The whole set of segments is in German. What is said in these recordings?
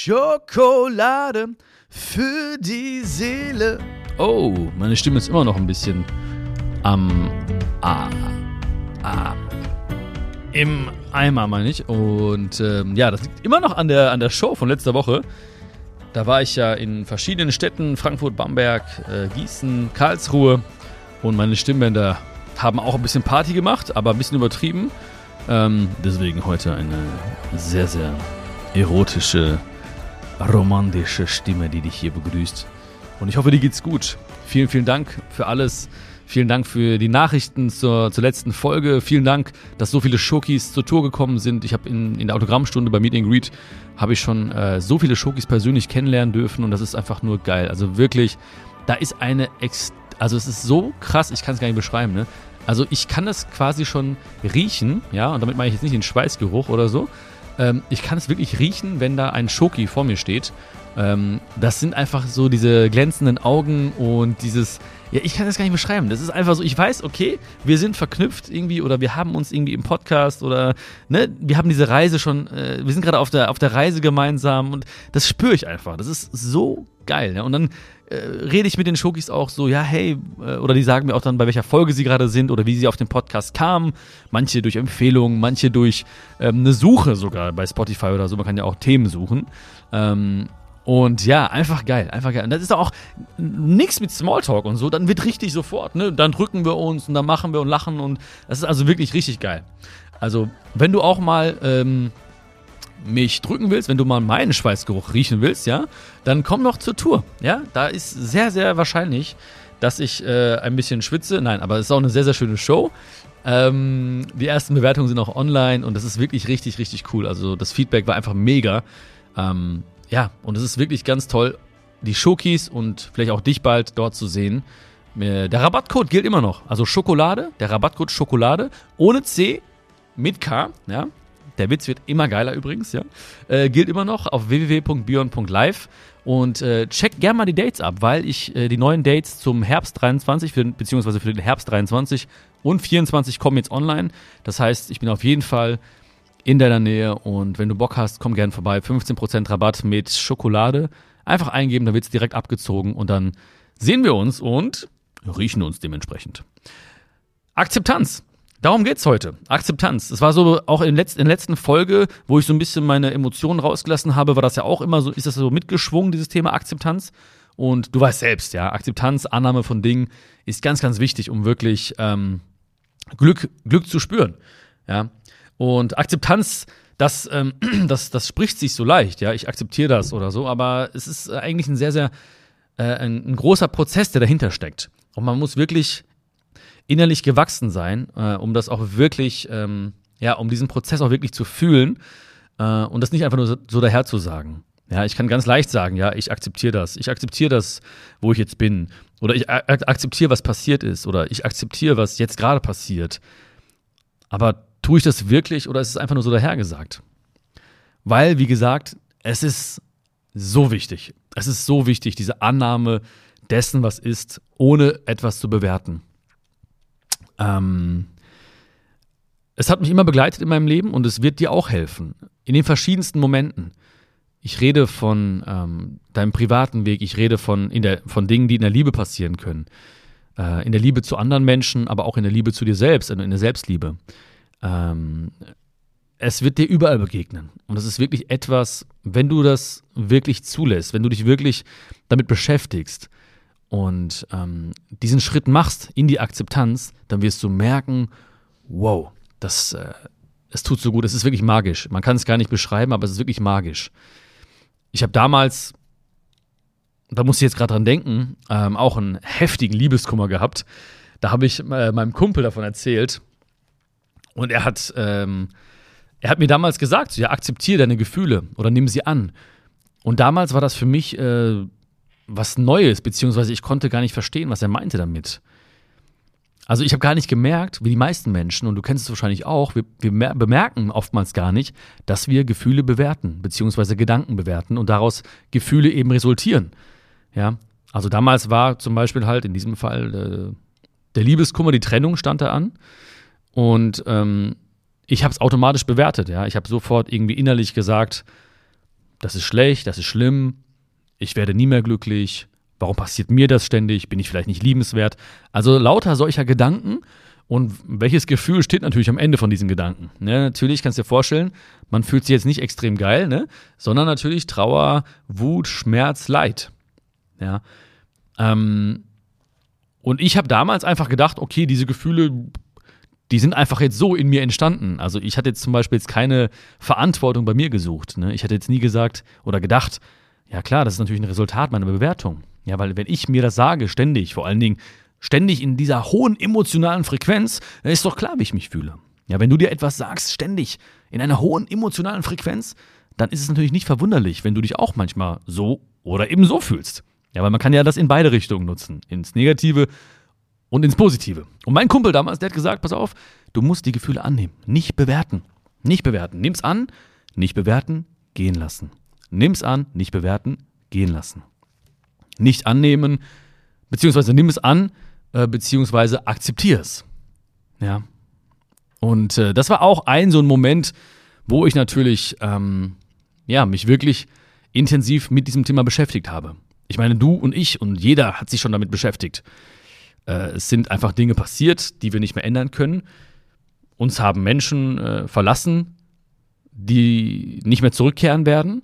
Schokolade für die Seele. Oh, meine Stimme ist immer noch ein bisschen am ah, ah, im Eimer, meine ich. Und ähm, ja, das liegt immer noch an der, an der Show von letzter Woche. Da war ich ja in verschiedenen Städten, Frankfurt, Bamberg, äh, Gießen, Karlsruhe. Und meine Stimmbänder haben auch ein bisschen Party gemacht, aber ein bisschen übertrieben. Ähm, deswegen heute eine sehr, sehr erotische, romantische Stimme, die dich hier begrüßt. Und ich hoffe, dir geht's gut. Vielen, vielen Dank für alles. Vielen Dank für die Nachrichten zur, zur letzten Folge. Vielen Dank, dass so viele Schokis zur Tour gekommen sind. Ich habe in, in der Autogrammstunde bei Meet and Greet habe ich schon äh, so viele Schokis persönlich kennenlernen dürfen und das ist einfach nur geil. Also wirklich, da ist eine, Ex also es ist so krass, ich kann es gar nicht beschreiben. Ne? Also ich kann das quasi schon riechen, ja, und damit meine ich jetzt nicht den Schweißgeruch oder so, ähm, ich kann es wirklich riechen, wenn da ein Schoki vor mir steht. Ähm, das sind einfach so diese glänzenden Augen und dieses, ja, ich kann das gar nicht beschreiben. Das ist einfach so, ich weiß, okay, wir sind verknüpft irgendwie oder wir haben uns irgendwie im Podcast oder, ne, wir haben diese Reise schon, äh, wir sind gerade auf der, auf der Reise gemeinsam und das spüre ich einfach. Das ist so geil. Ja? Und dann äh, rede ich mit den Schokis auch so, ja, hey, äh, oder die sagen mir auch dann, bei welcher Folge sie gerade sind oder wie sie auf den Podcast kamen. Manche durch Empfehlungen, manche durch ähm, eine Suche sogar bei Spotify oder so. Man kann ja auch Themen suchen. Ähm, und ja, einfach geil, einfach geil. Und das ist auch nichts mit Smalltalk und so. Dann wird richtig sofort, ne? Dann drücken wir uns und dann machen wir und lachen und das ist also wirklich richtig geil. Also, wenn du auch mal ähm, mich drücken willst, wenn du mal meinen Schweißgeruch riechen willst, ja, dann komm noch zur Tour. Ja, da ist sehr, sehr wahrscheinlich, dass ich äh, ein bisschen schwitze. Nein, aber es ist auch eine sehr, sehr schöne Show. Ähm, die ersten Bewertungen sind auch online und das ist wirklich richtig, richtig cool. Also das Feedback war einfach mega. Ähm, ja, und es ist wirklich ganz toll, die Schokis und vielleicht auch dich bald dort zu sehen. Äh, der Rabattcode gilt immer noch. Also Schokolade, der Rabattcode Schokolade ohne C mit K, ja. Der Witz wird immer geiler übrigens, ja. Äh, gilt immer noch auf www.bion.live und äh, check gerne mal die Dates ab, weil ich äh, die neuen Dates zum Herbst 23, für, beziehungsweise für den Herbst 23 und 24 kommen jetzt online. Das heißt, ich bin auf jeden Fall in deiner Nähe und wenn du Bock hast, komm gerne vorbei. 15% Rabatt mit Schokolade. Einfach eingeben, da wird es direkt abgezogen und dann sehen wir uns und riechen uns dementsprechend. Akzeptanz. Darum geht's heute. Akzeptanz. Das war so auch in, letz in der letzten Folge, wo ich so ein bisschen meine Emotionen rausgelassen habe, war das ja auch immer so, ist das so mitgeschwungen, dieses Thema Akzeptanz. Und du weißt selbst, ja, Akzeptanz, Annahme von Dingen ist ganz, ganz wichtig, um wirklich ähm, Glück, Glück zu spüren. Ja. Und Akzeptanz, das, ähm, das, das spricht sich so leicht, ja, ich akzeptiere das oder so, aber es ist eigentlich ein sehr, sehr äh, ein, ein großer Prozess, der dahinter steckt. Und man muss wirklich innerlich gewachsen sein, äh, um das auch wirklich, ähm, ja, um diesen Prozess auch wirklich zu fühlen äh, und das nicht einfach nur so, so daher zu sagen. Ja, ich kann ganz leicht sagen, ja, ich akzeptiere das. Ich akzeptiere das, wo ich jetzt bin. Oder ich akzeptiere, was passiert ist. Oder ich akzeptiere, was jetzt gerade passiert. Aber tue ich das wirklich oder ist es einfach nur so dahergesagt? Weil, wie gesagt, es ist so wichtig. Es ist so wichtig, diese Annahme dessen, was ist, ohne etwas zu bewerten. Ähm, es hat mich immer begleitet in meinem Leben und es wird dir auch helfen. In den verschiedensten Momenten. Ich rede von ähm, deinem privaten Weg, ich rede von, in der, von Dingen, die in der Liebe passieren können. Äh, in der Liebe zu anderen Menschen, aber auch in der Liebe zu dir selbst, in der Selbstliebe. Ähm, es wird dir überall begegnen. Und das ist wirklich etwas, wenn du das wirklich zulässt, wenn du dich wirklich damit beschäftigst, und ähm, diesen Schritt machst in die Akzeptanz, dann wirst du merken, wow, das, äh, es tut so gut, es ist wirklich magisch. Man kann es gar nicht beschreiben, aber es ist wirklich magisch. Ich habe damals, da muss ich jetzt gerade dran denken, ähm, auch einen heftigen Liebeskummer gehabt. Da habe ich äh, meinem Kumpel davon erzählt und er hat, ähm, er hat mir damals gesagt, ja, akzeptiere deine Gefühle oder nimm sie an. Und damals war das für mich äh, was Neues, beziehungsweise ich konnte gar nicht verstehen, was er meinte damit. Also ich habe gar nicht gemerkt, wie die meisten Menschen, und du kennst es wahrscheinlich auch, wir, wir, bemerken oftmals gar nicht, dass wir Gefühle bewerten, beziehungsweise Gedanken bewerten und daraus Gefühle eben resultieren. Ja, also damals war zum Beispiel halt in diesem Fall äh, der Liebeskummer, die Trennung stand da an und ähm, ich habe es automatisch bewertet. Ja, ich habe sofort irgendwie innerlich gesagt, das ist schlecht, das ist schlimm, ich werde nie mehr glücklich, warum passiert mir das ständig, bin ich vielleicht nicht liebenswert. Also lauter solcher Gedanken und welches Gefühl steht natürlich am Ende von diesen Gedanken? Ne, natürlich kannst du dir vorstellen, man fühlt sich jetzt nicht extrem geil, ne? sondern natürlich Trauer, Wut, Schmerz, Leid. Ja. Ähm, und ich habe damals einfach gedacht, okay, diese Gefühle, die sind einfach jetzt so in mir entstanden. Also ich hatte jetzt zum Beispiel jetzt keine Verantwortung bei mir gesucht. Ne? Ich hatte jetzt nie gesagt oder gedacht, ja klar, das ist natürlich ein Resultat meiner Bewertung. Ja, weil wenn ich mir das sage, ständig, vor allen Dingen ständig in dieser hohen emotionalen Frequenz, dann ist doch klar, wie ich mich fühle. Ja, wenn du dir etwas sagst, ständig in einer hohen emotionalen Frequenz, dann ist es natürlich nicht verwunderlich, wenn du dich auch manchmal so oder eben so fühlst. Ja, weil man kann ja das in beide Richtungen nutzen, ins Negative und ins Positive. Und mein Kumpel damals, der hat gesagt, pass auf, du musst die Gefühle annehmen, nicht bewerten. Nicht bewerten. Nimm's an, nicht bewerten, gehen lassen. Nimm's an, nicht bewerten, gehen lassen. Nicht annehmen, beziehungsweise nimm es an, äh, beziehungsweise akzeptier es. Ja. Und äh, das war auch ein so ein Moment, wo ich natürlich, ähm, ja, mich wirklich intensiv mit diesem Thema beschäftigt habe. Ich meine, du und ich und jeder hat sich schon damit beschäftigt. Äh, es sind einfach Dinge passiert, die wir nicht mehr ändern können. Uns haben Menschen äh, verlassen, die nicht mehr zurückkehren werden.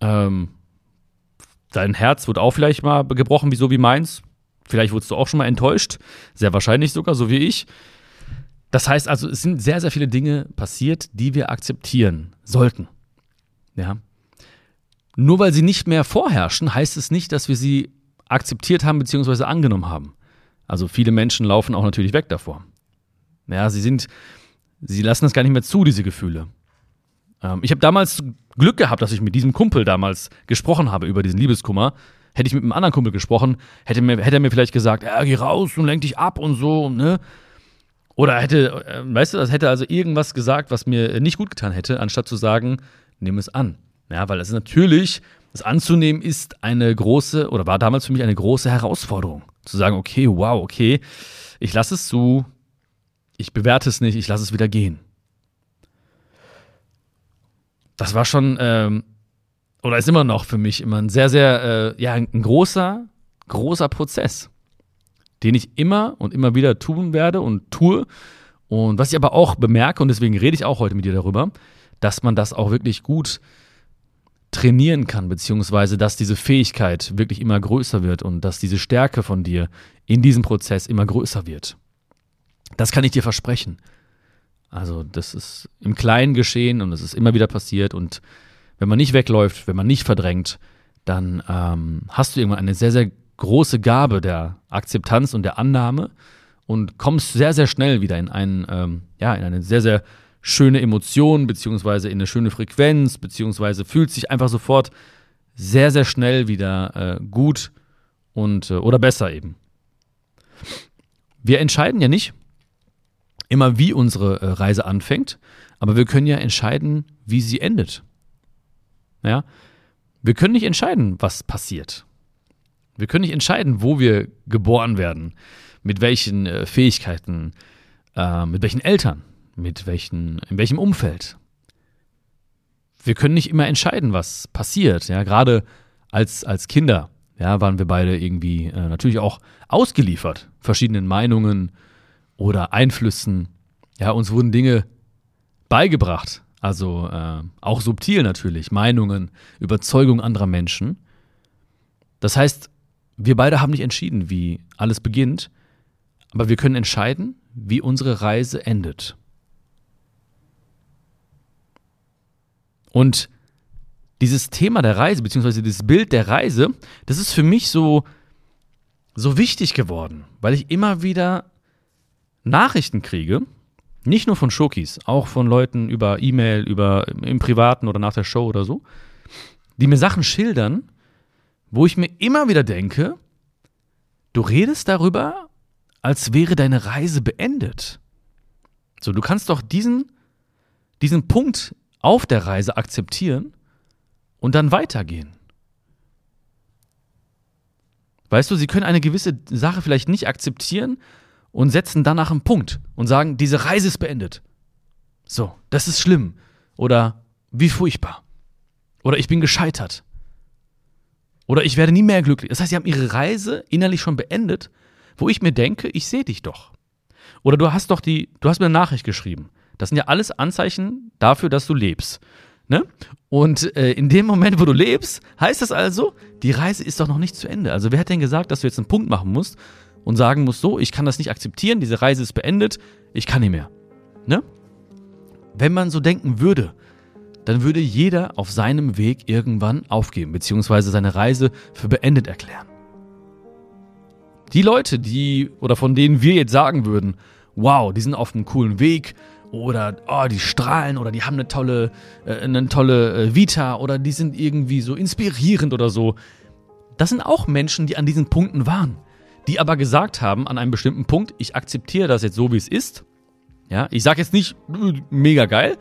Ähm, dein Herz wird auch vielleicht mal gebrochen, wie so wie meins. Vielleicht wurdest du auch schon mal enttäuscht. Sehr wahrscheinlich sogar, so wie ich. Das heißt also, es sind sehr, sehr viele Dinge passiert, die wir akzeptieren sollten. Ja. Nur weil sie nicht mehr vorherrschen, heißt es nicht, dass wir sie akzeptiert haben bzw. angenommen haben. Also viele Menschen laufen auch natürlich weg davor. Ja, sie sind, sie lassen das gar nicht mehr zu, diese Gefühle. Ähm, ich habe damals Glück gehabt, dass ich mit diesem Kumpel damals gesprochen habe über diesen Liebeskummer. Hätte ich mit einem anderen Kumpel gesprochen, hätte, mir, hätte er mir vielleicht gesagt, ja, geh raus und lenk dich ab und so, ne? Oder hätte, äh, weißt du, das hätte also irgendwas gesagt, was mir nicht gut getan hätte, anstatt zu sagen, nimm es an. Ja, weil es natürlich, das anzunehmen ist eine große, oder war damals für mich eine große Herausforderung. Zu sagen, okay, wow, okay, ich lasse es zu, ich bewerte es nicht, ich lasse es wieder gehen das war schon, ähm, oder ist immer noch für mich immer ein sehr, sehr, äh, ja, ein großer, großer Prozess, den ich immer und immer wieder tun werde und tue. Und was ich aber auch bemerke, und deswegen rede ich auch heute mit dir darüber, dass man das auch wirklich gut trainieren kann, beziehungsweise dass diese Fähigkeit wirklich immer größer wird und dass diese Stärke von dir in diesem Prozess immer größer wird. Das kann ich dir versprechen. Also das ist im Kleinen geschehen und es ist immer wieder passiert. Und wenn man nicht wegläuft, wenn man nicht verdrängt, dann ähm, hast du irgendwann eine sehr, sehr große Gabe der Akzeptanz und der Annahme und kommst sehr, sehr schnell wieder in, einen, ähm, ja, in eine sehr, sehr schöne Emotion, beziehungsweise in eine schöne Frequenz, beziehungsweise fühlt sich einfach sofort sehr, sehr schnell wieder äh, gut und äh, oder besser eben. Wir entscheiden ja nicht, immer, wie unsere äh, Reise anfängt, aber wir können ja entscheiden, wie sie endet. Ja? Wir können nicht entscheiden, was passiert. Wir können nicht entscheiden, wo wir geboren werden, mit welchen äh, Fähigkeiten, äh, mit welchen Eltern, mit welchen, in welchem Umfeld. Wir können nicht immer entscheiden, was passiert. Ja, gerade als, als Kinder ja, waren wir beide irgendwie äh, natürlich auch ausgeliefert, verschiedenen Meinungen, oder Einflüssen. Ja, uns wurden Dinge beigebracht, also äh, auch subtil natürlich, Meinungen, Überzeugung anderer Menschen. Das heißt, wir beide haben nicht entschieden, wie alles beginnt, aber wir können entscheiden, wie unsere Reise endet. Und dieses Thema der Reise, beziehungsweise dieses Bild der Reise, das ist für mich so, so wichtig geworden, weil ich immer wieder Nachrichten kriege, nicht nur von Schokis, auch von Leuten über E-Mail, über im Privaten oder nach der Show oder so, die mir Sachen schildern, wo ich mir immer wieder denke, du redest darüber, als wäre deine Reise beendet. So, du kannst doch diesen, diesen Punkt auf der Reise akzeptieren und dann weitergehen. Weißt du, sie können eine gewisse Sache vielleicht nicht akzeptieren und setzen danach einen Punkt und sagen, diese Reise ist beendet. So, das ist schlimm. Oder wie furchtbar. Oder ich bin gescheitert. Oder ich werde nie mehr glücklich. Das heißt, sie haben ihre Reise innerlich schon beendet, wo ich mir denke, ich sehe dich doch. Oder du hast doch die, du hast mir eine Nachricht geschrieben. Das sind ja alles Anzeichen dafür, dass du lebst. Ne? Und äh, in dem Moment, wo du lebst, heißt das also, die Reise ist doch noch nicht zu Ende. Also wer hat denn gesagt, dass du jetzt einen Punkt machen musst und sagen musst, so, ich kann das nicht akzeptieren, diese Reise ist beendet, ich kann nicht mehr. Ne? Wenn man so denken würde, dann würde jeder auf seinem Weg irgendwann aufgeben, beziehungsweise seine Reise für beendet erklären. Die Leute, die oder von denen wir jetzt sagen würden, wow, die sind auf einem coolen Weg oder oh, die strahlen oder die haben eine tolle, äh, eine tolle äh, Vita oder die sind irgendwie so inspirierend oder so. Das sind auch Menschen, die an diesen Punkten waren, die aber gesagt haben an einem bestimmten Punkt, ich akzeptiere das jetzt so, wie es ist. Ja, ich sage jetzt nicht mega geil,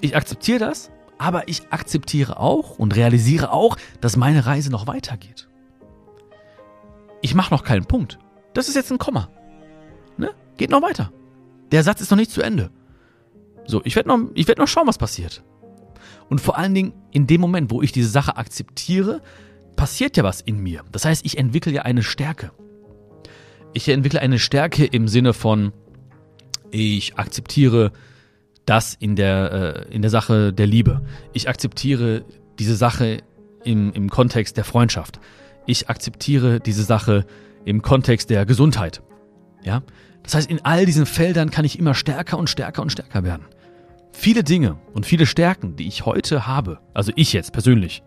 ich akzeptiere das, aber ich akzeptiere auch und realisiere auch, dass meine Reise noch weitergeht. Ich mache noch keinen Punkt. Das ist jetzt ein Komma. Ne? Geht noch weiter. Der Satz ist noch nicht zu Ende. So, ich werde noch, werd noch schauen, was passiert. Und vor allen Dingen in dem Moment, wo ich diese Sache akzeptiere, passiert ja was in mir. Das heißt, ich entwickle ja eine Stärke. Ich entwickle eine Stärke im Sinne von, ich akzeptiere das in der, äh, in der Sache der Liebe. Ich akzeptiere diese Sache im, im Kontext der Freundschaft. Ich akzeptiere diese Sache im Kontext der Gesundheit. Ja? Das heißt, in all diesen Feldern kann ich immer stärker und stärker und stärker werden. Viele Dinge und viele Stärken, die ich heute habe, also ich jetzt persönlich,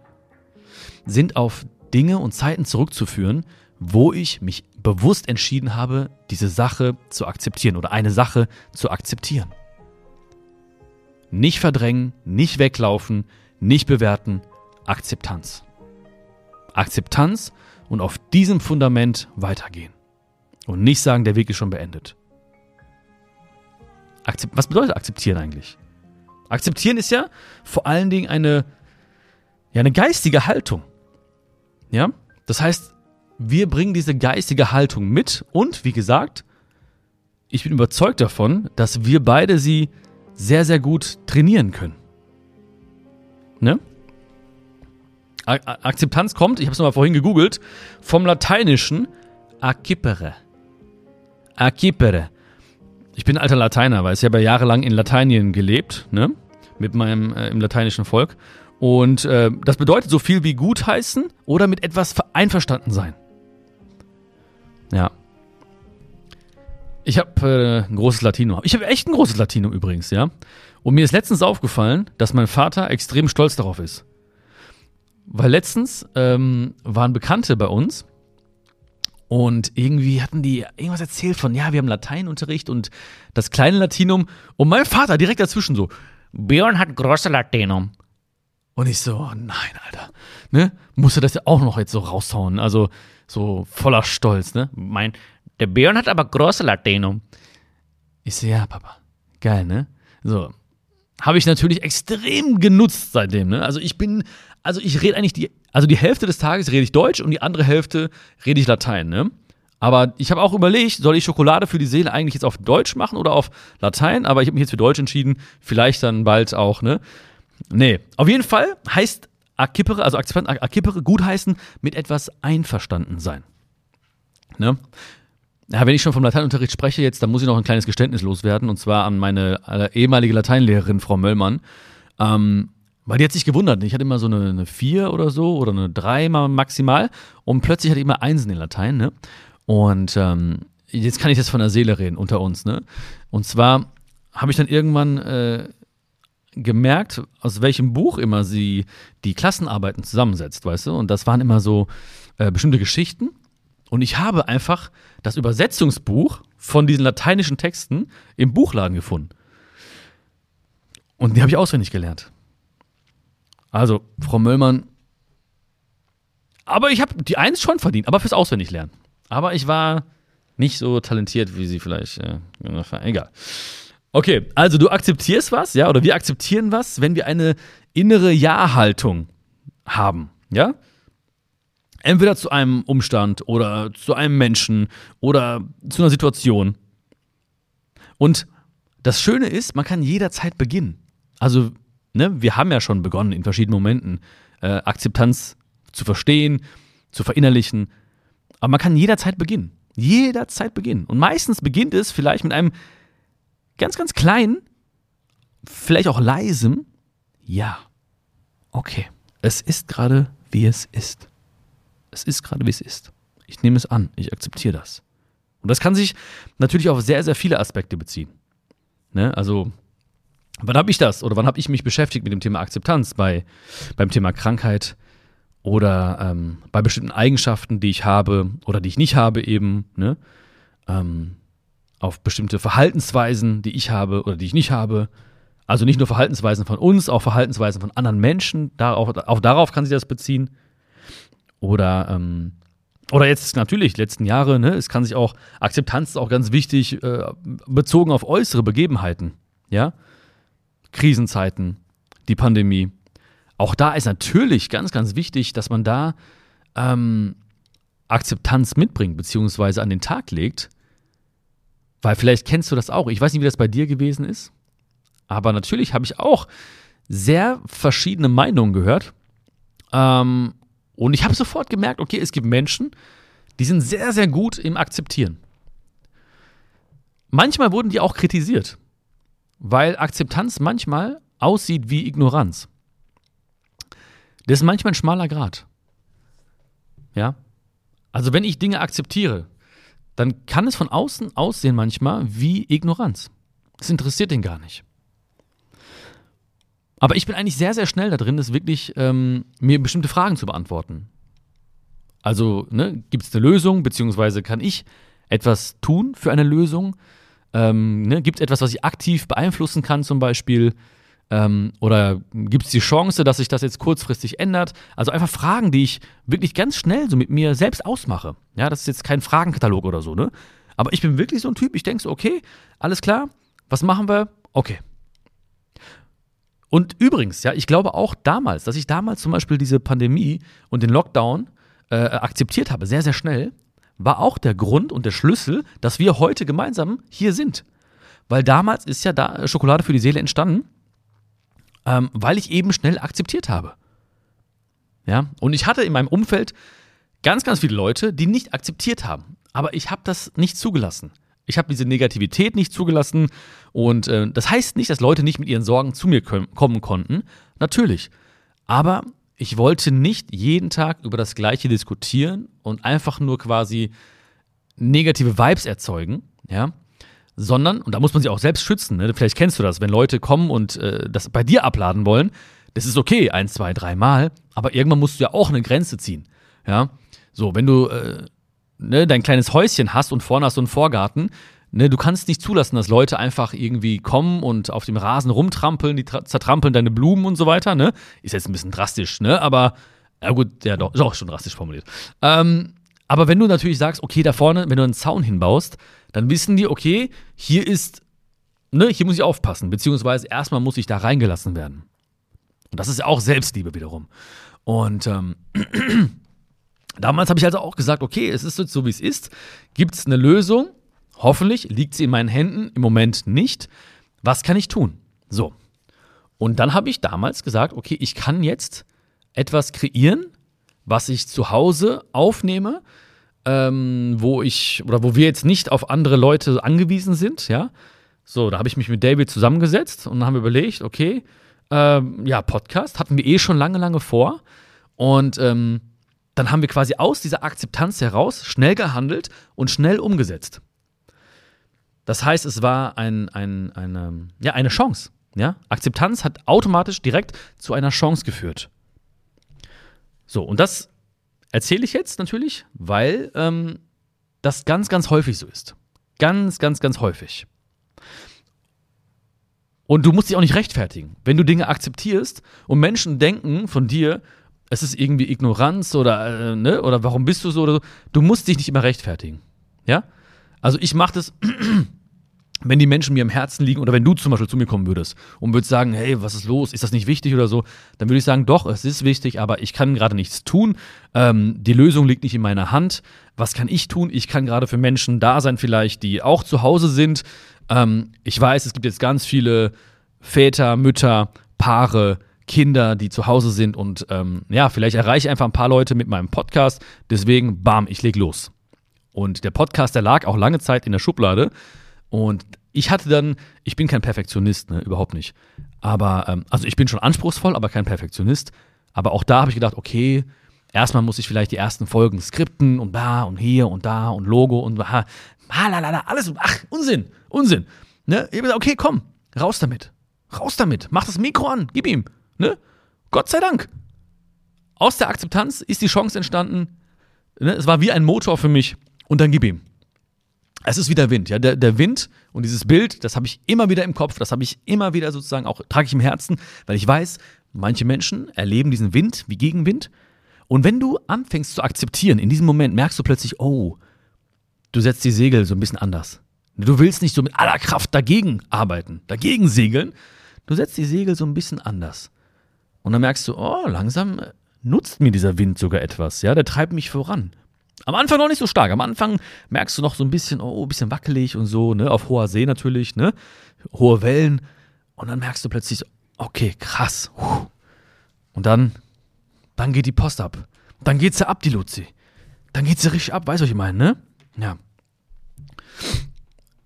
sind auf Dinge und Zeiten zurückzuführen, wo ich mich bewusst entschieden habe, diese Sache zu akzeptieren oder eine Sache zu akzeptieren. Nicht verdrängen, nicht weglaufen, nicht bewerten, Akzeptanz. Akzeptanz und auf diesem Fundament weitergehen. Und nicht sagen, der Weg ist schon beendet. Akzept Was bedeutet akzeptieren eigentlich? Akzeptieren ist ja vor allen Dingen eine, ja, eine geistige Haltung. Ja? Das heißt, wir bringen diese geistige Haltung mit und, wie gesagt, ich bin überzeugt davon, dass wir beide sie sehr, sehr gut trainieren können. Ne? Akzeptanz kommt, ich habe es nochmal vorhin gegoogelt, vom lateinischen acipere. Acipere. Ich bin alter Lateiner, weil ich habe ja jahrelang in Lateinien gelebt, ne? Mit meinem äh, im lateinischen Volk. Und äh, das bedeutet so viel wie gutheißen oder mit etwas einverstanden sein. Ja. Ich habe äh, ein großes Latinum. Ich habe echt ein großes Latinum übrigens, ja. Und mir ist letztens aufgefallen, dass mein Vater extrem stolz darauf ist. Weil letztens ähm, waren Bekannte bei uns und irgendwie hatten die irgendwas erzählt von, ja, wir haben Lateinunterricht und das kleine Latinum. Und mein Vater direkt dazwischen so, Björn hat große Latinum. Und ich so, oh nein, Alter. Ne? Musste das ja auch noch jetzt so raushauen. Also so voller Stolz, ne? Mein, der Björn hat aber große Latinum. Ich so, ja, Papa. Geil, ne? So. Habe ich natürlich extrem genutzt seitdem, ne? Also ich bin, also ich rede eigentlich die, also die Hälfte des Tages rede ich Deutsch und die andere Hälfte rede ich Latein, ne? Aber ich habe auch überlegt, soll ich Schokolade für die Seele eigentlich jetzt auf Deutsch machen oder auf Latein? Aber ich habe mich jetzt für Deutsch entschieden. Vielleicht dann bald auch, ne? Nee. Auf jeden Fall heißt Akipere, also Akipere gutheißen mit etwas einverstanden sein. Ne? Ja, wenn ich schon vom Lateinunterricht spreche jetzt, dann muss ich noch ein kleines Geständnis loswerden, und zwar an meine ehemalige Lateinlehrerin, Frau Möllmann. Ähm, weil die hat sich gewundert. Ich hatte immer so eine, eine 4 oder so oder eine 3 maximal und plötzlich hatte ich immer Einsen in Latein. Ne? Und ähm, jetzt kann ich das von der Seele reden unter uns. Ne? Und zwar habe ich dann irgendwann äh, gemerkt, aus welchem Buch immer sie die Klassenarbeiten zusammensetzt, weißt du? Und das waren immer so äh, bestimmte Geschichten. Und ich habe einfach das Übersetzungsbuch von diesen lateinischen Texten im Buchladen gefunden. Und die habe ich auswendig gelernt. Also, Frau Möllmann. Aber ich habe die Eins schon verdient, aber fürs Auswendiglernen. Aber ich war nicht so talentiert, wie sie vielleicht. Äh, egal. Okay, also du akzeptierst was, ja, oder wir akzeptieren was, wenn wir eine innere Ja-Haltung haben, ja? Entweder zu einem Umstand oder zu einem Menschen oder zu einer Situation. Und das Schöne ist, man kann jederzeit beginnen. Also ne, wir haben ja schon begonnen, in verschiedenen Momenten äh, Akzeptanz zu verstehen, zu verinnerlichen. Aber man kann jederzeit beginnen. Jederzeit beginnen. Und meistens beginnt es vielleicht mit einem ganz, ganz kleinen, vielleicht auch leisem Ja. Okay. Es ist gerade, wie es ist. Es ist gerade, wie es ist. Ich nehme es an. Ich akzeptiere das. Und das kann sich natürlich auf sehr, sehr viele Aspekte beziehen. Ne? Also, wann habe ich das oder wann habe ich mich beschäftigt mit dem Thema Akzeptanz bei, beim Thema Krankheit oder ähm, bei bestimmten Eigenschaften, die ich habe oder die ich nicht habe eben, ne? Ähm, auf bestimmte Verhaltensweisen, die ich habe oder die ich nicht habe. Also nicht nur Verhaltensweisen von uns, auch Verhaltensweisen von anderen Menschen. Darauf, auch darauf kann sich das beziehen. Oder ähm, oder jetzt natürlich, letzten Jahre, ne, es kann sich auch, Akzeptanz ist auch ganz wichtig, äh, bezogen auf äußere Begebenheiten, ja. Krisenzeiten, die Pandemie. Auch da ist natürlich ganz, ganz wichtig, dass man da ähm, Akzeptanz mitbringt, beziehungsweise an den Tag legt. Weil vielleicht kennst du das auch. Ich weiß nicht, wie das bei dir gewesen ist. Aber natürlich habe ich auch sehr verschiedene Meinungen gehört. Ähm, und ich habe sofort gemerkt, okay, es gibt Menschen, die sind sehr, sehr gut im Akzeptieren. Manchmal wurden die auch kritisiert, weil Akzeptanz manchmal aussieht wie Ignoranz. Das ist manchmal ein schmaler Grad. Ja? Also wenn ich Dinge akzeptiere, dann kann es von außen aussehen manchmal wie Ignoranz. Das interessiert den gar nicht. Aber ich bin eigentlich sehr, sehr schnell da drin, das wirklich ähm, mir bestimmte Fragen zu beantworten. Also, ne, gibt es eine Lösung, beziehungsweise kann ich etwas tun für eine Lösung? Ähm, ne, gibt es etwas, was ich aktiv beeinflussen kann, zum Beispiel? Ähm, oder gibt es die Chance, dass sich das jetzt kurzfristig ändert? Also einfach Fragen, die ich wirklich ganz schnell so mit mir selbst ausmache. Ja, das ist jetzt kein Fragenkatalog oder so, ne? Aber ich bin wirklich so ein Typ, ich denke so, okay, alles klar, was machen wir? Okay, und übrigens, ja, ich glaube auch damals, dass ich damals zum Beispiel diese Pandemie und den Lockdown äh, akzeptiert habe, sehr, sehr schnell, war auch der Grund und der Schlüssel, dass wir heute gemeinsam hier sind. Weil damals ist ja da Schokolade für die Seele entstanden, ähm, weil ich eben schnell akzeptiert habe. Ja, und ich hatte in meinem Umfeld ganz, ganz viele Leute, die nicht akzeptiert haben. Aber ich habe das nicht zugelassen. Ich habe diese Negativität nicht zugelassen und äh, das heißt nicht, dass Leute nicht mit ihren Sorgen zu mir kommen konnten. Natürlich. Aber ich wollte nicht jeden Tag über das Gleiche diskutieren und einfach nur quasi negative Vibes erzeugen, ja, sondern, und da muss man sich auch selbst schützen, ne? vielleicht kennst du das, wenn Leute kommen und äh, das bei dir abladen wollen, das ist okay, ein, zwei, dreimal, aber irgendwann musst du ja auch eine Grenze ziehen, ja. So, wenn du äh, ne, dein kleines Häuschen hast und vorne hast du einen Vorgarten, ne, du kannst nicht zulassen, dass Leute einfach irgendwie kommen und auf dem Rasen rumtrampeln, die zertrampeln deine Blumen und so weiter, ne? Ist jetzt ein bisschen drastisch, ne? Aber, ja gut, ja doch, ist auch schon drastisch formuliert. Ähm, aber wenn du natürlich sagst, okay, da vorne, wenn du einen Zaun hinbaust, dann wissen die, okay, hier ist, ne, hier muss ich aufpassen, beziehungsweise erstmal muss ich da reingelassen werden. Und das ist ja auch Selbstliebe wiederum. Und ähm, Damals habe ich also auch gesagt, okay, es ist jetzt so, wie es ist. Gibt es eine Lösung? Hoffentlich liegt sie in meinen Händen, im Moment nicht. Was kann ich tun? So. Und dann habe ich damals gesagt, okay, ich kann jetzt etwas kreieren, was ich zu Hause aufnehme, ähm, wo ich oder wo wir jetzt nicht auf andere Leute angewiesen sind, ja. So, da habe ich mich mit David zusammengesetzt und haben überlegt, okay, ähm, ja, Podcast hatten wir eh schon lange, lange vor. Und ähm, dann haben wir quasi aus dieser Akzeptanz heraus schnell gehandelt und schnell umgesetzt. Das heißt, es war ein, ein, eine, ja, eine Chance. Ja? Akzeptanz hat automatisch direkt zu einer Chance geführt. So, und das erzähle ich jetzt natürlich, weil ähm, das ganz, ganz häufig so ist. Ganz, ganz, ganz häufig. Und du musst dich auch nicht rechtfertigen. Wenn du Dinge akzeptierst und Menschen denken von dir, es ist irgendwie Ignoranz oder, äh, ne, oder warum bist du so oder so. Du musst dich nicht immer rechtfertigen. Ja? Also ich mache das, wenn die Menschen mir am Herzen liegen oder wenn du zum Beispiel zu mir kommen würdest und würdest sagen, hey, was ist los? Ist das nicht wichtig oder so? Dann würde ich sagen, doch, es ist wichtig, aber ich kann gerade nichts tun. Ähm, die Lösung liegt nicht in meiner Hand. Was kann ich tun? Ich kann gerade für Menschen da sein, vielleicht, die auch zu Hause sind. Ähm, ich weiß, es gibt jetzt ganz viele Väter, Mütter, Paare, Kinder, die zu Hause sind und ähm, ja, vielleicht erreiche ich einfach ein paar Leute mit meinem Podcast. Deswegen, bam, ich leg los. Und der Podcast, der lag auch lange Zeit in der Schublade. Und ich hatte dann, ich bin kein Perfektionist, ne, überhaupt nicht. Aber, ähm, also ich bin schon anspruchsvoll, aber kein Perfektionist. Aber auch da habe ich gedacht, okay, erstmal muss ich vielleicht die ersten Folgen skripten und da und hier und da und Logo und ha, lalala, alles, ach, Unsinn, Unsinn. Ne? Ich habe gesagt, okay, komm, raus damit. Raus damit. Mach das Mikro an, gib ihm. Ne? Gott sei Dank. Aus der Akzeptanz ist die Chance entstanden. Ne? Es war wie ein Motor für mich. Und dann gib ihm. Es ist wie der Wind. Ja? Der, der Wind und dieses Bild, das habe ich immer wieder im Kopf, das habe ich immer wieder sozusagen auch, trage ich im Herzen, weil ich weiß, manche Menschen erleben diesen Wind wie Gegenwind. Und wenn du anfängst zu akzeptieren, in diesem Moment merkst du plötzlich, oh, du setzt die Segel so ein bisschen anders. Du willst nicht so mit aller Kraft dagegen arbeiten, dagegen segeln. Du setzt die Segel so ein bisschen anders. Und dann merkst du, oh, langsam nutzt mir dieser Wind sogar etwas. Ja, der treibt mich voran. Am Anfang noch nicht so stark. Am Anfang merkst du noch so ein bisschen, oh, ein bisschen wackelig und so, ne, auf hoher See natürlich, ne, hohe Wellen. Und dann merkst du plötzlich, okay, krass. Und dann, dann geht die Post ab. Dann geht sie ab, die Luzi. Dann geht sie richtig ab, weißt du, was ich meine, ne? Ja.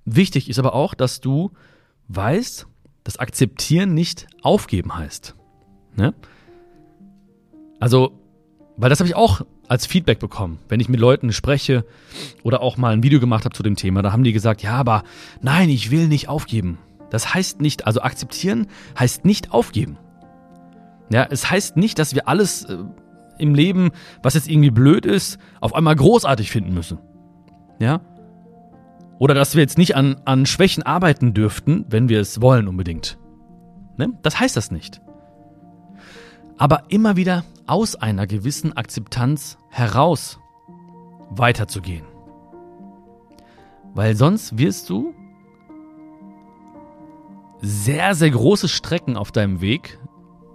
Wichtig ist aber auch, dass du weißt, dass Akzeptieren nicht aufgeben heißt. Ne? Also, weil das habe ich auch als Feedback bekommen, wenn ich mit Leuten spreche oder auch mal ein Video gemacht habe zu dem Thema, da haben die gesagt, ja, aber nein, ich will nicht aufgeben. Das heißt nicht, also akzeptieren heißt nicht aufgeben. Ja, es heißt nicht, dass wir alles äh, im Leben, was jetzt irgendwie blöd ist, auf einmal großartig finden müssen. Ja? Oder dass wir jetzt nicht an, an Schwächen arbeiten dürften, wenn wir es wollen unbedingt. Ne? Das heißt das nicht. Aber immer wieder aus einer gewissen Akzeptanz heraus weiterzugehen. Weil sonst wirst du sehr, sehr große Strecken auf deinem Weg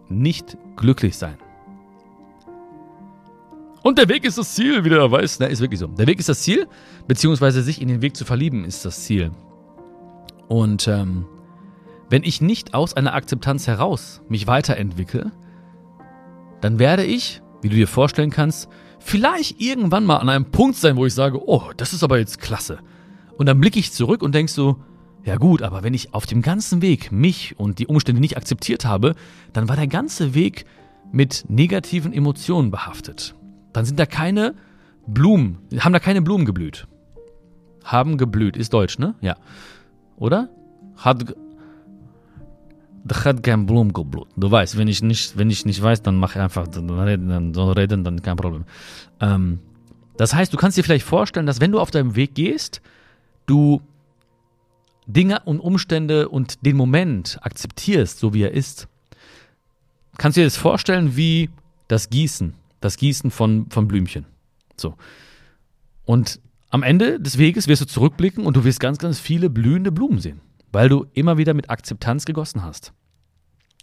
nicht glücklich sein. Und der Weg ist das Ziel, wie du weißt. Na, ist wirklich so. Der Weg ist das Ziel, beziehungsweise sich in den Weg zu verlieben, ist das Ziel. Und ähm, wenn ich nicht aus einer Akzeptanz heraus mich weiterentwickle, dann werde ich, wie du dir vorstellen kannst, vielleicht irgendwann mal an einem Punkt sein, wo ich sage, oh, das ist aber jetzt klasse. Und dann blicke ich zurück und denke so, ja gut, aber wenn ich auf dem ganzen Weg mich und die Umstände nicht akzeptiert habe, dann war der ganze Weg mit negativen Emotionen behaftet dann sind da keine Blumen, haben da keine Blumen geblüht. Haben geblüht, ist Deutsch, ne? Ja. Oder? Hat, da hat kein Blumen geblüht. Du weißt, wenn ich nicht, wenn ich nicht weiß, dann mache ich einfach, dann reden, dann, dann reden, dann kein Problem. Ähm, das heißt, du kannst dir vielleicht vorstellen, dass wenn du auf deinem Weg gehst, du Dinge und Umstände und den Moment akzeptierst, so wie er ist. Kannst du dir das vorstellen wie das Gießen? das Gießen von, von Blümchen. So. Und am Ende des Weges wirst du zurückblicken und du wirst ganz, ganz viele blühende Blumen sehen, weil du immer wieder mit Akzeptanz gegossen hast.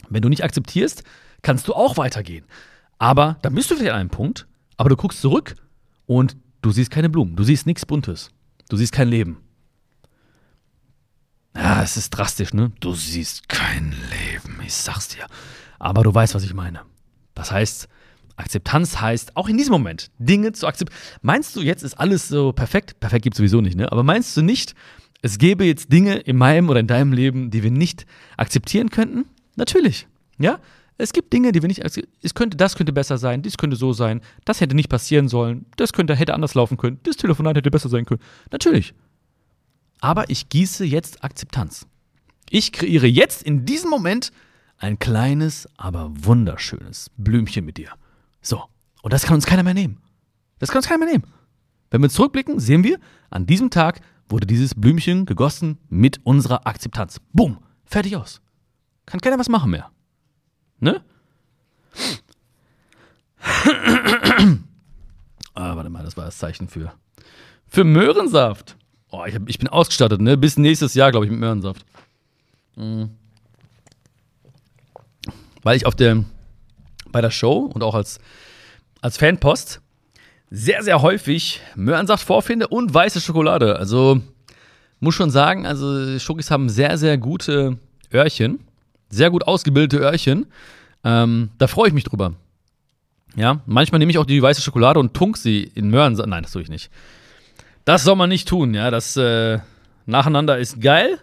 Wenn du nicht akzeptierst, kannst du auch weitergehen. Aber dann bist du vielleicht an einem Punkt, aber du guckst zurück und du siehst keine Blumen, du siehst nichts Buntes, du siehst kein Leben. Ja, es ist drastisch, ne? Du siehst kein Leben, ich sag's dir. Aber du weißt, was ich meine. Das heißt, Akzeptanz heißt, auch in diesem Moment, Dinge zu akzeptieren. Meinst du, jetzt ist alles so perfekt? Perfekt gibt es sowieso nicht, ne? Aber meinst du nicht, es gäbe jetzt Dinge in meinem oder in deinem Leben, die wir nicht akzeptieren könnten? Natürlich, ja? Es gibt Dinge, die wir nicht akzeptieren. Es könnte, das könnte besser sein, dies könnte so sein, das hätte nicht passieren sollen, das könnte, hätte anders laufen können, das Telefonat hätte besser sein können. Natürlich. Aber ich gieße jetzt Akzeptanz. Ich kreiere jetzt in diesem Moment ein kleines, aber wunderschönes Blümchen mit dir. So. Und das kann uns keiner mehr nehmen. Das kann uns keiner mehr nehmen. Wenn wir zurückblicken, sehen wir, an diesem Tag wurde dieses Blümchen gegossen mit unserer Akzeptanz. Bumm, fertig aus. Kann keiner was machen mehr. Ne? ah, warte mal, das war das Zeichen für, für Möhrensaft. Oh, ich, hab, ich bin ausgestattet, ne? Bis nächstes Jahr, glaube ich, mit Möhrensaft. Mhm. Weil ich auf der bei der Show und auch als, als Fanpost sehr, sehr häufig Möhrensaft vorfinde und weiße Schokolade. Also muss schon sagen, also Schokis haben sehr, sehr gute Öhrchen. sehr gut ausgebildete Öhrchen. Ähm, da freue ich mich drüber. Ja, manchmal nehme ich auch die weiße Schokolade und tunk sie in Möhren. Nein, das tue ich nicht. Das soll man nicht tun, ja. Das äh, nacheinander ist geil,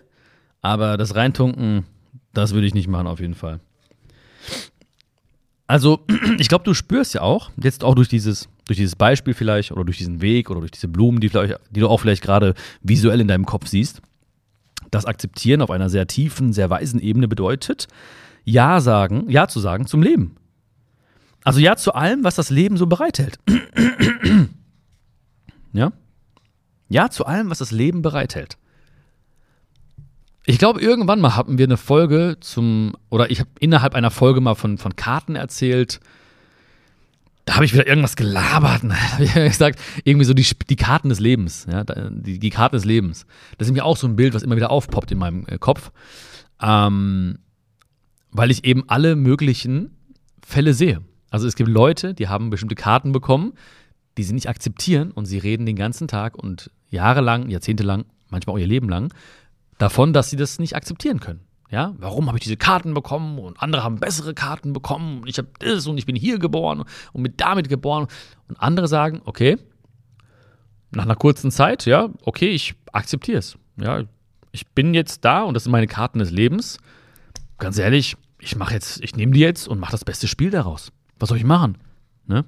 aber das Reintunken, das würde ich nicht machen, auf jeden Fall. Also, ich glaube, du spürst ja auch, jetzt auch durch dieses, durch dieses Beispiel vielleicht oder durch diesen Weg oder durch diese Blumen, die, vielleicht, die du auch vielleicht gerade visuell in deinem Kopf siehst, das Akzeptieren auf einer sehr tiefen, sehr weisen Ebene bedeutet, Ja sagen, Ja zu sagen zum Leben. Also Ja zu allem, was das Leben so bereithält. ja? Ja zu allem, was das Leben bereithält. Ich glaube, irgendwann mal hatten wir eine Folge zum, oder ich habe innerhalb einer Folge mal von, von Karten erzählt. Da habe ich wieder irgendwas gelabert. Habe ich gesagt, irgendwie so die, die Karten des Lebens. Ja, die, die Karten des Lebens. Das ist nämlich auch so ein Bild, was immer wieder aufpoppt in meinem äh, Kopf. Ähm, weil ich eben alle möglichen Fälle sehe. Also es gibt Leute, die haben bestimmte Karten bekommen, die sie nicht akzeptieren und sie reden den ganzen Tag und jahrelang, jahrzehntelang, manchmal auch ihr Leben lang davon, dass sie das nicht akzeptieren können. Ja, warum habe ich diese Karten bekommen und andere haben bessere Karten bekommen und ich habe das und ich bin hier geboren und mit damit geboren und andere sagen, okay, nach einer kurzen Zeit, ja, okay, ich akzeptiere es. Ja, ich bin jetzt da und das sind meine Karten des Lebens. Ganz ehrlich, ich mache jetzt, ich nehme die jetzt und mache das beste Spiel daraus. Was soll ich machen? Ne?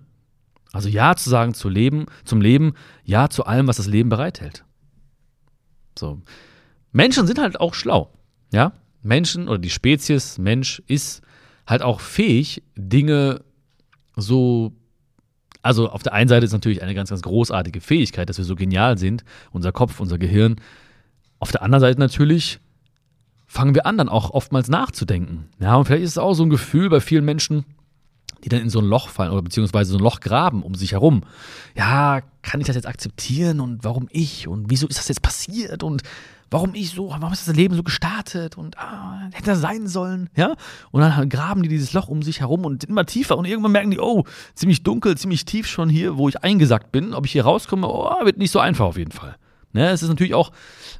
Also ja zu sagen zu Leben, zum Leben, ja zu allem, was das Leben bereithält. So. Menschen sind halt auch schlau. Ja? Menschen oder die Spezies Mensch ist halt auch fähig, Dinge so. Also auf der einen Seite ist natürlich eine ganz, ganz großartige Fähigkeit, dass wir so genial sind, unser Kopf, unser Gehirn. Auf der anderen Seite natürlich fangen wir an, dann auch oftmals nachzudenken. Ja, und vielleicht ist es auch so ein Gefühl bei vielen Menschen, die dann in so ein Loch fallen oder beziehungsweise so ein Loch graben um sich herum. Ja, kann ich das jetzt akzeptieren und warum ich und wieso ist das jetzt passiert und warum ich so, warum ist das Leben so gestartet und ah, hätte das sein sollen, ja? Und dann graben die dieses Loch um sich herum und immer tiefer und irgendwann merken die, oh, ziemlich dunkel, ziemlich tief schon hier, wo ich eingesackt bin. Ob ich hier rauskomme, oh, wird nicht so einfach auf jeden Fall. Ne? Es ist natürlich auch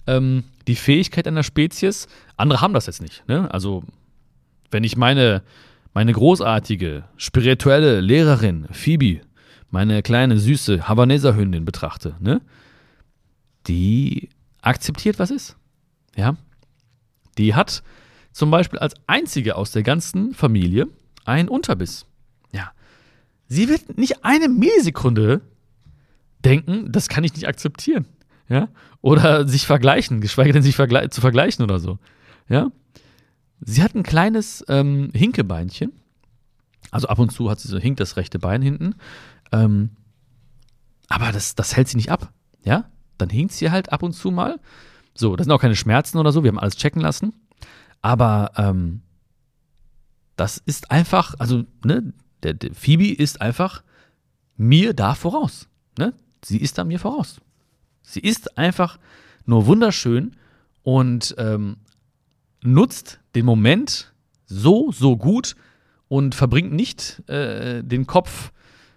ähm, die Fähigkeit einer Spezies. Andere haben das jetzt nicht. Ne? Also, wenn ich meine, meine großartige, spirituelle Lehrerin, Phoebe, meine kleine, süße Havaneser-Hündin betrachte, ne? die akzeptiert, was ist. Ja. Die hat zum Beispiel als einzige aus der ganzen Familie einen Unterbiss. Ja. Sie wird nicht eine Millisekunde denken, das kann ich nicht akzeptieren. Ja. Oder sich vergleichen, geschweige denn sich vergle zu vergleichen oder so. Ja. Sie hat ein kleines ähm, Hinkebeinchen. Also ab und zu hat sie so hinkt das rechte Bein hinten. Ähm, aber das, das hält sie nicht ab. Ja dann hinkt sie halt ab und zu mal. So, das sind auch keine Schmerzen oder so, wir haben alles checken lassen. Aber ähm, das ist einfach, also, ne, der, der Phoebe ist einfach mir da voraus. Ne? Sie ist da mir voraus. Sie ist einfach nur wunderschön und ähm, nutzt den Moment so, so gut und verbringt nicht äh, den Kopf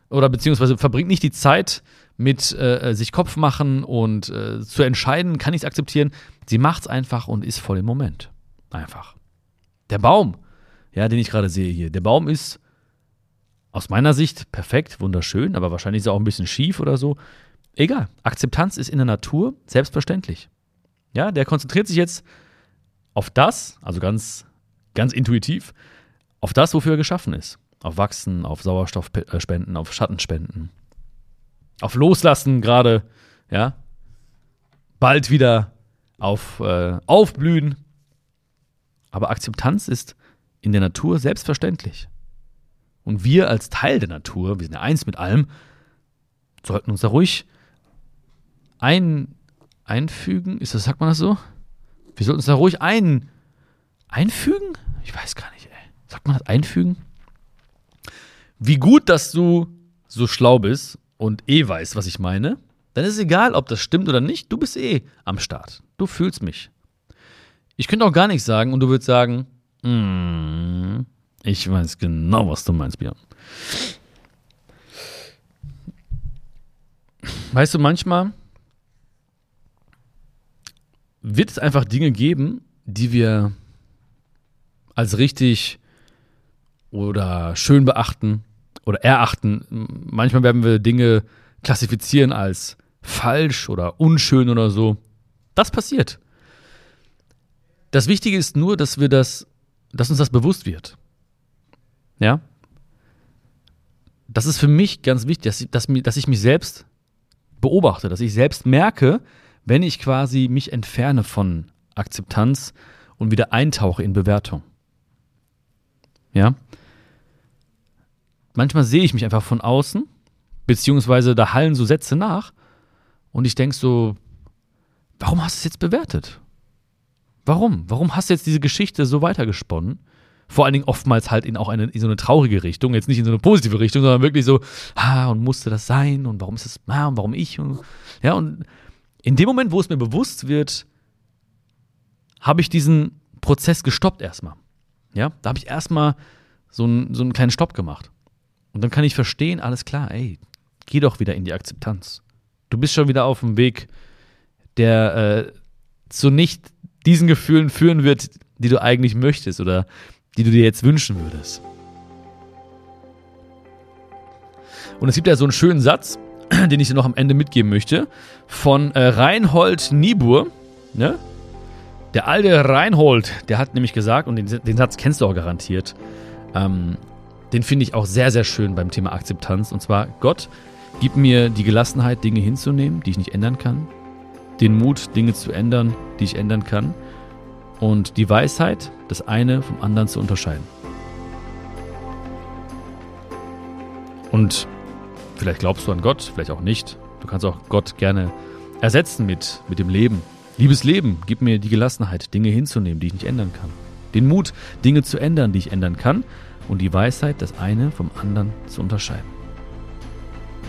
oder beziehungsweise verbringt nicht die Zeit mit äh, sich Kopf machen und äh, zu entscheiden, kann ich es akzeptieren. Sie macht es einfach und ist voll im Moment. Einfach. Der Baum, ja, den ich gerade sehe hier, der Baum ist aus meiner Sicht perfekt, wunderschön, aber wahrscheinlich ist er auch ein bisschen schief oder so. Egal. Akzeptanz ist in der Natur selbstverständlich. Ja, der konzentriert sich jetzt auf das, also ganz, ganz intuitiv, auf das, wofür er geschaffen ist. Auf Wachsen, auf Sauerstoffspenden, auf Schattenspenden auf Loslassen gerade, ja, bald wieder auf äh, Aufblühen. Aber Akzeptanz ist in der Natur selbstverständlich. Und wir als Teil der Natur, wir sind ja eins mit allem, sollten uns da ruhig ein, einfügen. Ist das, sagt man das so? Wir sollten uns da ruhig ein, einfügen? Ich weiß gar nicht, ey. Sagt man das einfügen? Wie gut, dass du so schlau bist und eh weiß, was ich meine, dann ist es egal, ob das stimmt oder nicht. Du bist eh am Start. Du fühlst mich. Ich könnte auch gar nichts sagen und du würdest sagen, mm, ich weiß genau, was du meinst, Björn. Weißt du, manchmal wird es einfach Dinge geben, die wir als richtig oder schön beachten oder erachten. Manchmal werden wir Dinge klassifizieren als falsch oder unschön oder so. Das passiert. Das Wichtige ist nur, dass wir das, dass uns das bewusst wird. Ja? Das ist für mich ganz wichtig, dass ich, dass, dass ich mich selbst beobachte, dass ich selbst merke, wenn ich quasi mich entferne von Akzeptanz und wieder eintauche in Bewertung. Ja? Manchmal sehe ich mich einfach von außen, beziehungsweise da hallen so Sätze nach und ich denke so, warum hast du es jetzt bewertet? Warum? Warum hast du jetzt diese Geschichte so weitergesponnen? Vor allen Dingen oftmals halt in auch eine, in so eine traurige Richtung, jetzt nicht in so eine positive Richtung, sondern wirklich so, ah, und musste das sein und warum ist das, ah, und warum ich? Und, ja, und in dem Moment, wo es mir bewusst wird, habe ich diesen Prozess gestoppt erstmal. Ja, da habe ich erstmal so, ein, so einen kleinen Stopp gemacht. Und dann kann ich verstehen, alles klar, ey, geh doch wieder in die Akzeptanz. Du bist schon wieder auf dem Weg, der äh, zu nicht diesen Gefühlen führen wird, die du eigentlich möchtest oder die du dir jetzt wünschen würdest. Und es gibt ja so einen schönen Satz, den ich dir noch am Ende mitgeben möchte, von äh, Reinhold Niebuhr. Ne? Der alte Reinhold, der hat nämlich gesagt, und den, den Satz kennst du auch garantiert, ähm, den finde ich auch sehr, sehr schön beim Thema Akzeptanz. Und zwar, Gott, gib mir die Gelassenheit, Dinge hinzunehmen, die ich nicht ändern kann. Den Mut, Dinge zu ändern, die ich ändern kann. Und die Weisheit, das eine vom anderen zu unterscheiden. Und vielleicht glaubst du an Gott, vielleicht auch nicht. Du kannst auch Gott gerne ersetzen mit, mit dem Leben. Liebes Leben, gib mir die Gelassenheit, Dinge hinzunehmen, die ich nicht ändern kann. Den Mut, Dinge zu ändern, die ich ändern kann. Und die Weisheit, das eine vom anderen zu unterscheiden.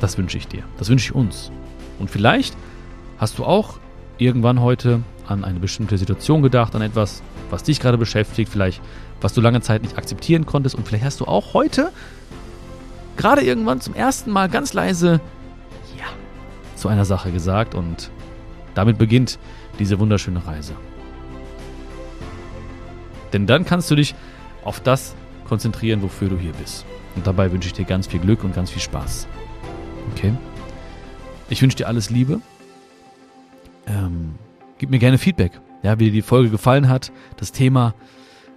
Das wünsche ich dir. Das wünsche ich uns. Und vielleicht hast du auch irgendwann heute an eine bestimmte Situation gedacht, an etwas, was dich gerade beschäftigt, vielleicht was du lange Zeit nicht akzeptieren konntest und vielleicht hast du auch heute gerade irgendwann zum ersten Mal ganz leise Ja zu einer Sache gesagt und damit beginnt diese wunderschöne Reise. Denn dann kannst du dich auf das konzentrieren, wofür du hier bist. Und dabei wünsche ich dir ganz viel Glück und ganz viel Spaß. Okay? Ich wünsche dir alles Liebe. Ähm, gib mir gerne Feedback, ja, wie dir die Folge gefallen hat, das Thema.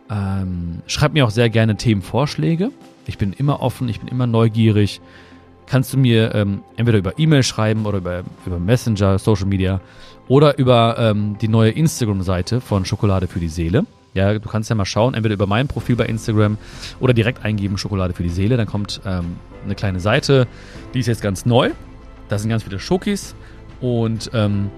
Ähm, schreib mir auch sehr gerne Themenvorschläge. Ich bin immer offen, ich bin immer neugierig. Kannst du mir ähm, entweder über E-Mail schreiben oder über, über Messenger, Social Media oder über ähm, die neue Instagram-Seite von Schokolade für die Seele. Ja, du kannst ja mal schauen, entweder über mein Profil bei Instagram oder direkt eingeben Schokolade für die Seele. Dann kommt ähm, eine kleine Seite, die ist jetzt ganz neu. Da sind ganz viele Schokis und ähm,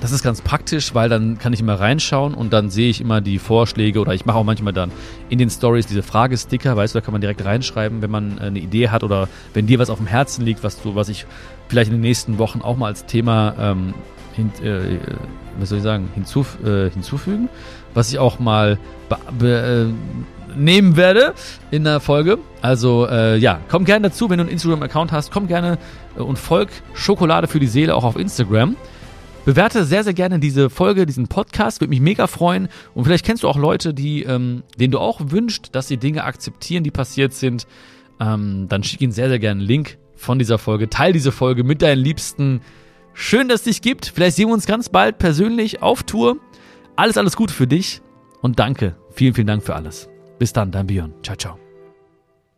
das ist ganz praktisch, weil dann kann ich immer reinschauen und dann sehe ich immer die Vorschläge oder ich mache auch manchmal dann in den Stories diese Fragesticker, weißt du, da kann man direkt reinschreiben, wenn man äh, eine Idee hat oder wenn dir was auf dem Herzen liegt, was du, was ich vielleicht in den nächsten Wochen auch mal als Thema ähm, hin, äh, was soll ich sagen, hinzuf äh, hinzufügen, was ich auch mal äh, nehmen werde in der Folge. Also äh, ja, komm gerne dazu, wenn du einen Instagram-Account hast, komm gerne äh, und folg Schokolade für die Seele auch auf Instagram. Bewerte sehr, sehr gerne diese Folge, diesen Podcast, würde mich mega freuen. Und vielleicht kennst du auch Leute, die, ähm, denen du auch wünschst, dass sie Dinge akzeptieren, die passiert sind. Ähm, dann schick ihnen sehr, sehr gerne einen Link von dieser Folge. Teil diese Folge mit deinen Liebsten. Schön, dass es dich gibt. Vielleicht sehen wir uns ganz bald persönlich auf Tour. Alles, alles Gute für dich und danke. Vielen, vielen Dank für alles. Bis dann, dein Björn. Ciao, ciao.